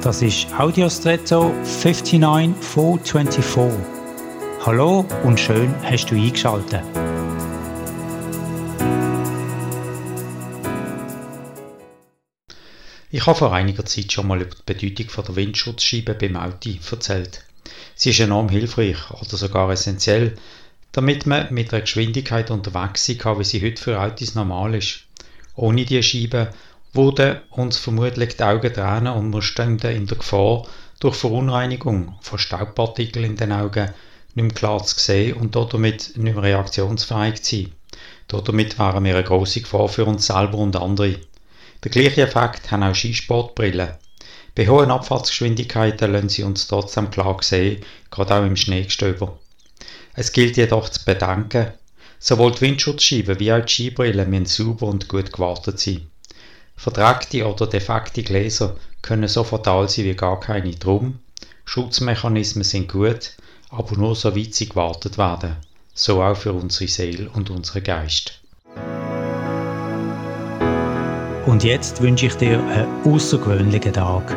Das ist Audiostretto 59424. Hallo und schön hast du eingeschaltet. Ich habe vor einiger Zeit schon mal über die Bedeutung der Windschutzscheibe beim Auto erzählt. Sie ist enorm hilfreich oder sogar essentiell, damit man mit einer Geschwindigkeit unterwegs sein kann, wie sie heute für Autos normal ist. Ohne diese Scheibe würden uns vermutlich die Augen tränen und wir stünden in der Gefahr, durch Verunreinigung von Staubpartikeln in den Augen nicht mehr klar zu sehen und damit nicht mehr reaktionsfähig zu sein. Damit wären wir eine grosse Gefahr für uns selber und andere. Der gleiche Effekt haben auch Skisportbrillen. Bei hohen Abfahrtsgeschwindigkeiten lassen sie uns trotzdem klar sehen, gerade auch im Schneegestöber. Es gilt jedoch zu bedenken, sowohl die Windschutzscheiben wie auch die Skibrillen müssen sauber und gut gewartet sein. Vertragte oder defekte Gläser können so fatal sein wie gar keine. Drum, Schutzmechanismen sind gut, aber nur so weit sie gewartet werden. So auch für unsere Seele und unseren Geist. Und jetzt wünsche ich dir einen außergewöhnlichen Tag.